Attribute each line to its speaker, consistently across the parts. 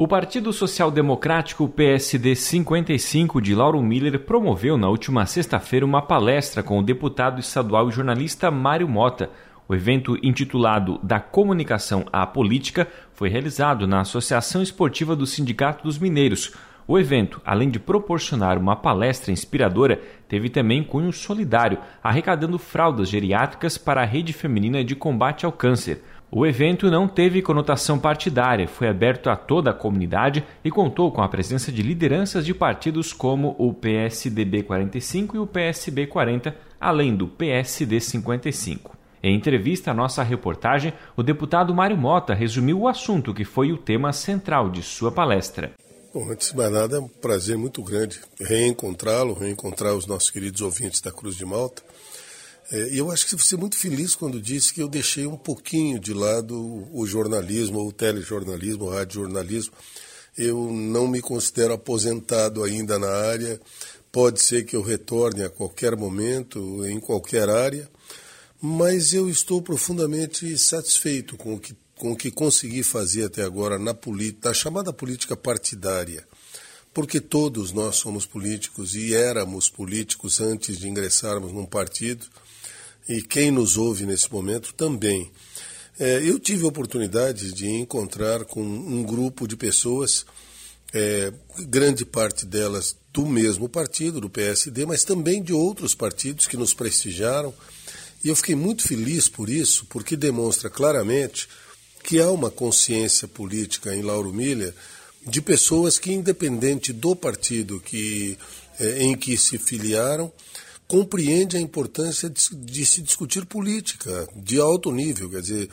Speaker 1: O Partido Social Democrático PSD 55 de Lauro Miller promoveu na última sexta-feira uma palestra com o deputado estadual e jornalista Mário Mota. O evento intitulado Da Comunicação à Política foi realizado na Associação Esportiva do Sindicato dos Mineiros. O evento, além de proporcionar uma palestra inspiradora, teve também cunho solidário, arrecadando fraldas geriátricas para a Rede Feminina de Combate ao Câncer. O evento não teve conotação partidária, foi aberto a toda a comunidade e contou com a presença de lideranças de partidos como o PSDB 45 e o PSB 40, além do PSD 55. Em entrevista à nossa reportagem, o deputado Mário Mota resumiu o assunto que foi o tema central de sua palestra.
Speaker 2: Bom, antes de mais nada, é um prazer muito grande reencontrá-lo, reencontrar os nossos queridos ouvintes da Cruz de Malta. É, e eu acho que você muito feliz quando disse que eu deixei um pouquinho de lado o jornalismo, o telejornalismo, o radiojornalismo. Eu não me considero aposentado ainda na área. Pode ser que eu retorne a qualquer momento, em qualquer área, mas eu estou profundamente satisfeito com o que, com o que consegui fazer até agora na, na chamada política partidária porque todos nós somos políticos e éramos políticos antes de ingressarmos num partido e quem nos ouve nesse momento também. É, eu tive a oportunidade de encontrar com um grupo de pessoas, é, grande parte delas do mesmo partido, do PSD, mas também de outros partidos que nos prestigiaram. E eu fiquei muito feliz por isso, porque demonstra claramente que há uma consciência política em Lauro Miller de pessoas que, independente do partido que, é, em que se filiaram, compreende a importância de, de, se discutir política de alto nível, quer dizer,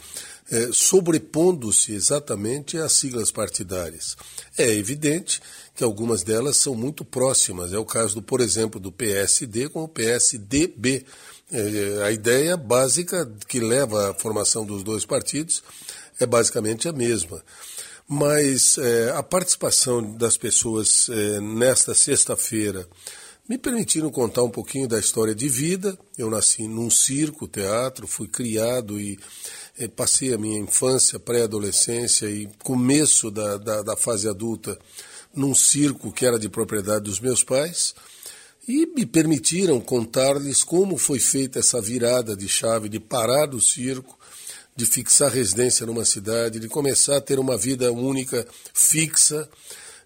Speaker 2: é, sobrepondo-se exatamente às siglas partidárias. É evidente que algumas delas são muito próximas. É o caso, do, por exemplo, do PSD com o PSDB. É, a ideia básica que leva à formação dos dois partidos é basicamente a mesma. Mas é, a participação das pessoas é, nesta sexta-feira me permitiram contar um pouquinho da história de vida. Eu nasci num circo, teatro, fui criado e eh, passei a minha infância, pré-adolescência e começo da, da, da fase adulta num circo que era de propriedade dos meus pais e me permitiram contar-lhes como foi feita essa virada de chave de parar do circo, de fixar residência numa cidade, de começar a ter uma vida única, fixa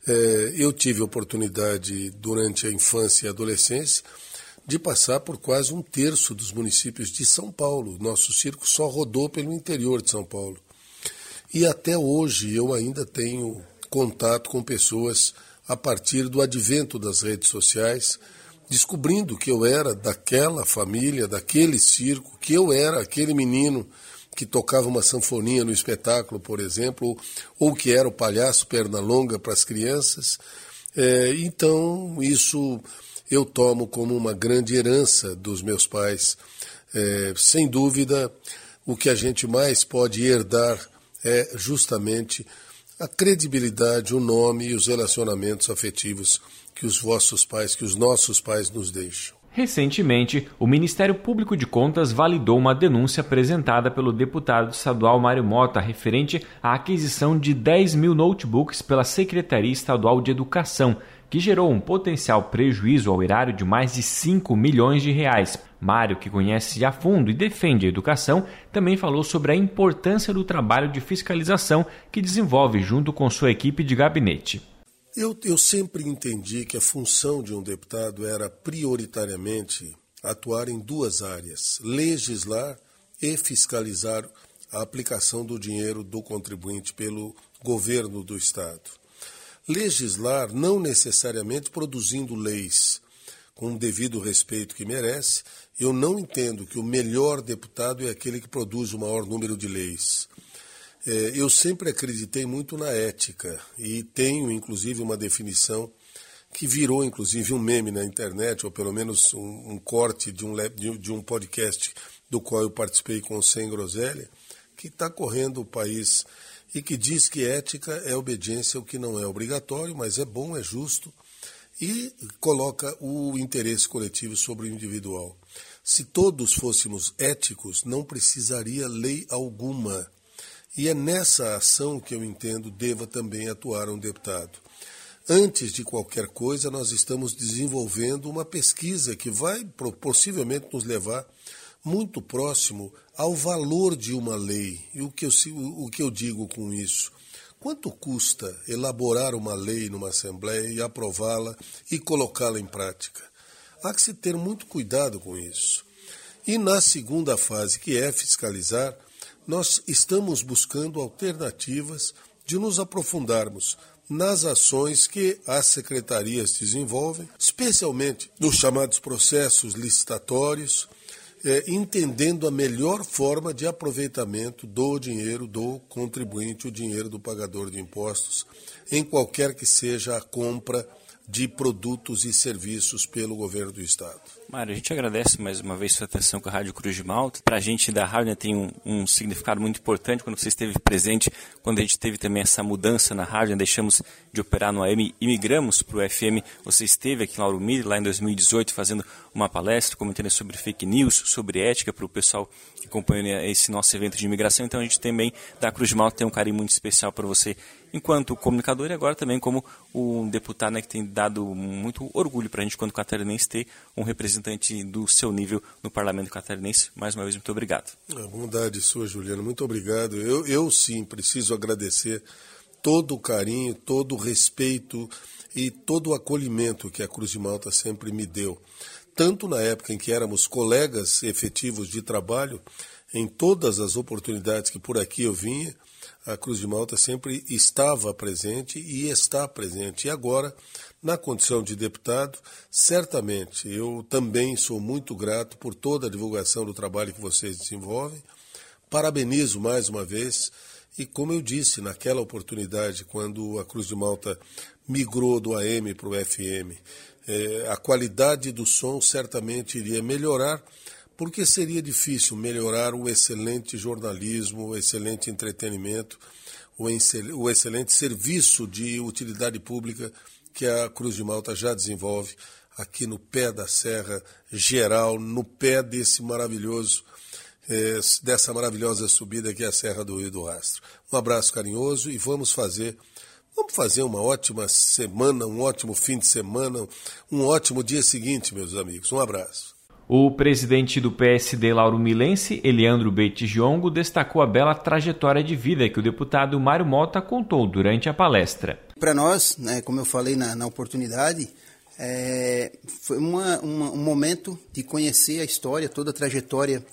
Speaker 2: é, eu tive oportunidade, durante a infância e adolescência, de passar por quase um terço dos municípios de São Paulo. Nosso circo só rodou pelo interior de São Paulo. E até hoje eu ainda tenho contato com pessoas a partir do advento das redes sociais, descobrindo que eu era daquela família, daquele circo, que eu era aquele menino que tocava uma sanfoninha no espetáculo, por exemplo, ou que era o palhaço perna longa para as crianças. É, então, isso eu tomo como uma grande herança dos meus pais. É, sem dúvida, o que a gente mais pode herdar é justamente a credibilidade, o nome e os relacionamentos afetivos que os vossos pais, que os nossos pais nos deixam.
Speaker 1: Recentemente, o Ministério Público de Contas validou uma denúncia apresentada pelo deputado estadual Mário Mota referente à aquisição de 10 mil notebooks pela Secretaria Estadual de Educação, que gerou um potencial prejuízo ao erário de mais de 5 milhões de reais. Mário, que conhece a fundo e defende a educação, também falou sobre a importância do trabalho de fiscalização que desenvolve junto com sua equipe de gabinete.
Speaker 2: Eu, eu sempre entendi que a função de um deputado era prioritariamente atuar em duas áreas: legislar e fiscalizar a aplicação do dinheiro do contribuinte pelo governo do Estado. Legislar não necessariamente produzindo leis com o devido respeito que merece. Eu não entendo que o melhor deputado é aquele que produz o maior número de leis. É, eu sempre acreditei muito na ética e tenho, inclusive, uma definição que virou, inclusive, um meme na internet, ou pelo menos um, um corte de um, de um podcast do qual eu participei com o Sem Groselha, que está correndo o país e que diz que ética é obediência ao que não é obrigatório, mas é bom, é justo e coloca o interesse coletivo sobre o individual. Se todos fôssemos éticos, não precisaria lei alguma E é nessa ação que eu entendo deva também atuar um deputado. Antes de qualquer coisa, nós estamos desenvolvendo uma pesquisa que vai possivelmente nos levar muito próximo ao valor de uma lei. E o que eu, o que eu digo com isso? Quanto custa elaborar uma lei numa Assembleia e aprová-la e colocá-la em prática? Há que se ter muito cuidado com isso. E na segunda fase, que é fiscalizar, nós estamos buscando alternativas de nos aprofundarmos nas ações que as secretarias desenvolvem, especialmente nos chamados processos licitatórios, é, entendendo a melhor forma de aproveitamento do dinheiro do contribuinte, o dinheiro do pagador de impostos, em qualquer que seja a compra de produtos e serviços pelo governo do Estado.
Speaker 1: Mário, a gente agradece mais uma vez sua atenção com a Rádio Cruz de Malta. Para a gente da rádio né, tem um, um, significado muito importante quando você esteve presente, quando a gente teve também essa mudança na rádio, né, deixamos de operar no AM e migramos para o FM. Você esteve aqui em Lauro Miller, lá em 2018, fazendo uma palestra comentando sobre fake news, sobre ética para o pessoal que acompanha né, esse nosso evento de imigração. Então a gente também da Cruz de Malta tem um carinho muito especial para você enquanto comunicador e agora também como um deputado né, que tem dado muito orgulho para a gente, quando catarinense, ter um representante do seu nível no parlamento catarinense. Mais uma vez, muito obrigado.
Speaker 2: A bondade sua, Juliana, muito obrigado. Eu, eu sim preciso agradecer todo o carinho, todo o respeito e todo o acolhimento que a Cruz de Malta sempre me deu. Tanto na época em que éramos colegas efetivos de trabalho, em todas as oportunidades que por aqui eu vinha, a Cruz de Malta sempre estava presente e está presente. E agora, na condição de deputado, certamente eu também sou muito grato por toda a divulgação do trabalho que vocês desenvolvem. Parabenizo mais uma vez. E como eu disse naquela oportunidade, quando a Cruz de Malta migrou do AM para o FM, eh, a qualidade do som certamente iria melhorar porque seria difícil melhorar o excelente jornalismo, o excelente entretenimento, o excelente serviço de utilidade pública que a Cruz de Malta já desenvolve aqui no pé da Serra Geral, no pé desse maravilhoso, eh, dessa maravilhosa subida que é a Serra do Rio do Rastro. Um abraço carinhoso e vamos fazer Vamos fazer uma ótima semana, um ótimo fim de semana, um ótimo dia seguinte, meus amigos. Um abraço.
Speaker 1: O presidente do PSD Lauro Milense, Eliandro Beitijongo, destacou a bela trajetória de vida que o deputado Mário Mota contou durante a palestra.
Speaker 3: Para nós, né, como eu falei na, na oportunidade, é, foi uma, uma, um momento de conhecer a história, toda a trajetória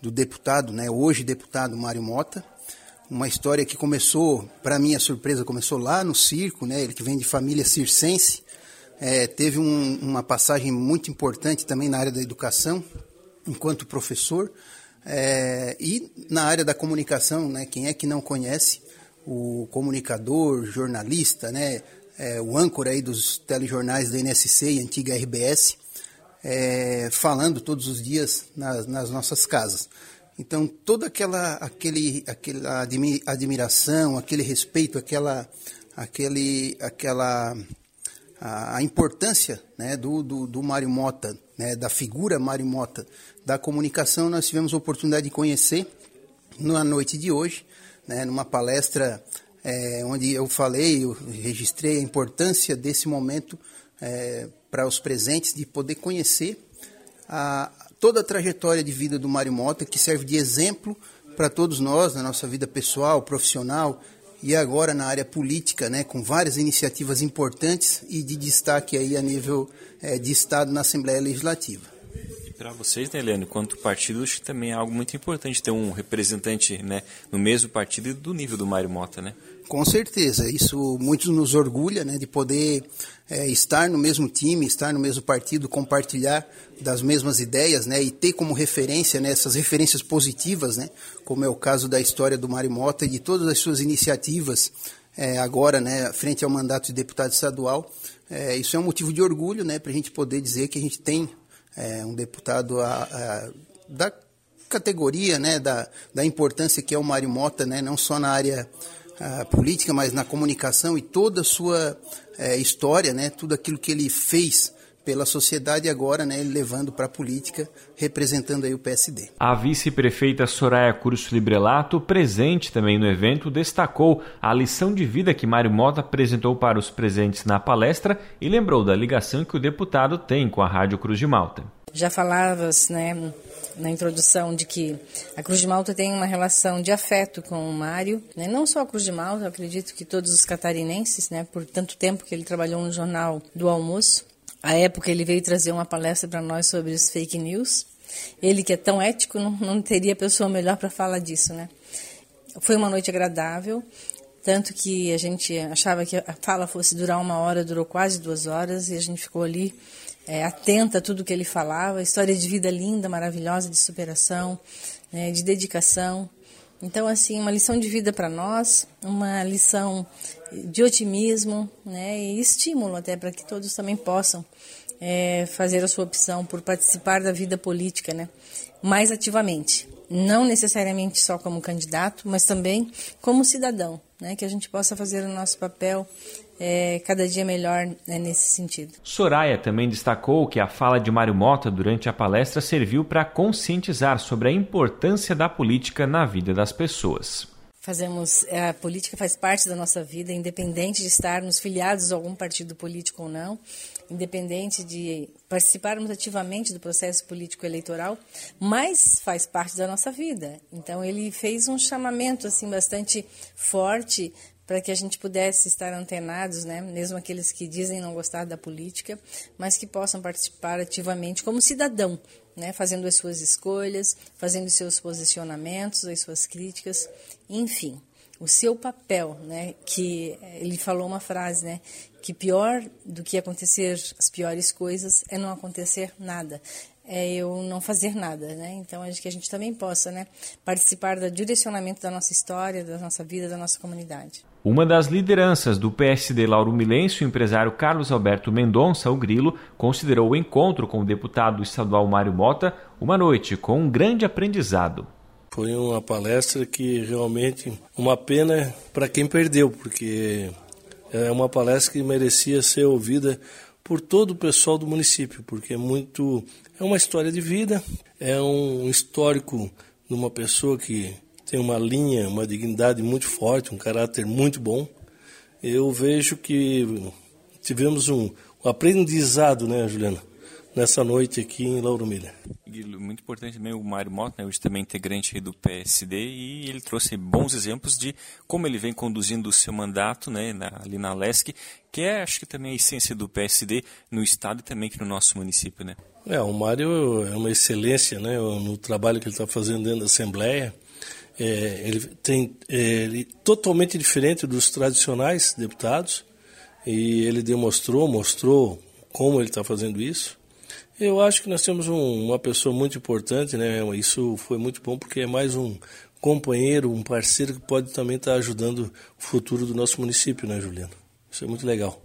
Speaker 3: do deputado, né, hoje deputado Mário Mota. Uma história que começou, para minha surpresa, começou lá no circo, né, ele que vem de família circense, é, teve um, uma passagem muito importante também na área da educação, enquanto professor, é, e na área da comunicação, né, quem é que não conhece o comunicador, jornalista, né, é, o âncora aí dos telejornais da NSC e antiga RBS, é, falando todos os dias nas, nas, nossas casas. Então, toda aquela, aquele, aquela admiração, aquele respeito, aquela, aquele, aquela a, a importância né, do, do, do Mário Mota, né, da figura Mário Mota da comunicação, nós tivemos a oportunidade de conhecer na noite de hoje, né, numa palestra é, onde eu falei, eu registrei a importância desse momento é, para os presentes de poder conhecer a, toda a trajetória de vida do Mário Mota, que serve de exemplo para todos nós, na nossa vida pessoal, profissional, e agora na área política, né, com várias iniciativas importantes e de destaque aí a nível é, de Estado na Assembleia Legislativa.
Speaker 1: Para vocês, né, Leandro, quanto partido, acho que também é algo muito importante ter um representante né, no mesmo partido do nível do Mário Mota, né?
Speaker 3: Com certeza, isso muito nos orgulha, né, de poder é, estar no mesmo time, estar no mesmo partido, compartilhar das mesmas ideias, né, e ter como referência né, essas referências positivas, né, como é o caso da história do Mário Mota e de todas as suas iniciativas é, agora, né, frente ao mandato de deputado estadual. É, isso é um motivo de orgulho, né, para a gente poder dizer que a gente tem é, um deputado a, a, da categoria, né, da, da importância que é o Mário Mota, né, não só na área política, mas na comunicação e toda a sua é, história, né, tudo aquilo que ele fez pela sociedade agora, né, levando para a política, representando aí o PSD.
Speaker 1: A vice-prefeita Soraya Curso Librelato, presente também no evento, destacou a lição de vida que Mário Mota apresentou para os presentes na palestra e lembrou da ligação que o deputado tem com a Rádio Cruz de Malta.
Speaker 4: Já falavas, né, na introdução de que a Cruz de Malta tem uma relação de afeto com o Mário, né? não só a Cruz de Malta, eu acredito que todos os catarinenses, né, por tanto tempo que ele trabalhou no jornal do almoço. A época ele veio trazer uma palestra para nós sobre os fake news. Ele que é tão ético, não, não teria pessoa melhor para falar disso, né? Foi uma noite agradável, tanto que a gente achava que a fala fosse durar uma hora, durou quase duas horas e a gente ficou ali é, atenta a tudo que ele falava, história de vida linda, maravilhosa, de superação, né, de dedicação. Então, assim, uma lição de vida para nós, uma lição de otimismo né, e estímulo até para que todos também possam é, fazer a sua opção por participar da vida política né, mais ativamente. Não necessariamente só como candidato, mas também como cidadão, né, que a gente possa fazer o nosso papel é, cada dia melhor né, nesse sentido.
Speaker 1: Soraya também destacou que a fala de Mário Mota durante a palestra serviu para conscientizar sobre a importância da política na vida das pessoas.
Speaker 4: Fazemos é, a política faz parte da nossa vida, independente de estarmos filiados a algum partido político ou não, independente de participarmos ativamente do processo político eleitoral, mas faz parte da nossa vida. Então ele fez um chamamento assim bastante forte para que a gente pudesse estar antenados, né, mesmo aqueles que dizem não gostar da política, mas que possam participar ativamente como cidadão, né, fazendo as suas escolhas, fazendo os seus posicionamentos, as suas críticas, enfim, o seu papel, né, que ele falou uma frase, né, que pior do que acontecer as piores coisas é não acontecer nada é eu não fazer nada, né? Então, acho que a gente também possa, né, participar do direcionamento da nossa história, da nossa vida, da nossa comunidade.
Speaker 1: Uma das lideranças do PSD Lauro Milencio, o empresário Carlos Alberto Mendonça, o Grilo, considerou o encontro com o deputado estadual Mário Mota uma noite com um grande aprendizado.
Speaker 5: Foi uma palestra que realmente uma pena para quem perdeu, porque é uma palestra que merecia ser ouvida por todo o pessoal do município, porque é muito é uma história de vida, é um histórico de uma pessoa que tem uma linha, uma dignidade muito forte, um caráter muito bom. Eu vejo que tivemos um, um aprendizado, né, Juliana? Nessa noite aqui em Lauro Miller.
Speaker 1: Muito importante também o Mário Mota, né, hoje também integrante do PSD, e ele trouxe bons exemplos de como ele vem conduzindo o seu mandato né, na, ali na LESC, que é, acho que também a essência do PSD no Estado e também aqui no nosso município. Né?
Speaker 5: É, o Mário é uma excelência né, no trabalho que ele está fazendo dentro da Assembleia. É, ele tem é, ele, totalmente diferente dos tradicionais deputados e ele demonstrou, mostrou como ele está fazendo isso. Eu acho que nós temos um, uma pessoa muito importante, né? Isso foi muito bom porque é mais um companheiro, um parceiro que pode também estar ajudando o futuro do nosso município, né, Juliano? Isso é muito legal.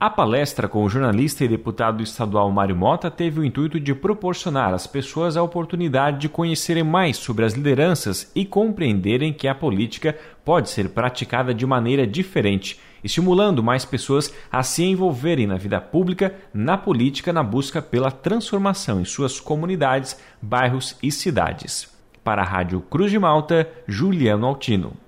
Speaker 1: A palestra com o jornalista e deputado estadual Mário Mota teve o intuito de proporcionar às pessoas a oportunidade de conhecerem mais sobre as lideranças e compreenderem que a política pode ser praticada de maneira diferente, estimulando mais pessoas a se envolverem na vida pública, na política, na busca pela transformação em suas comunidades, bairros e cidades. Para a Rádio Cruz de Malta, Juliano Altino.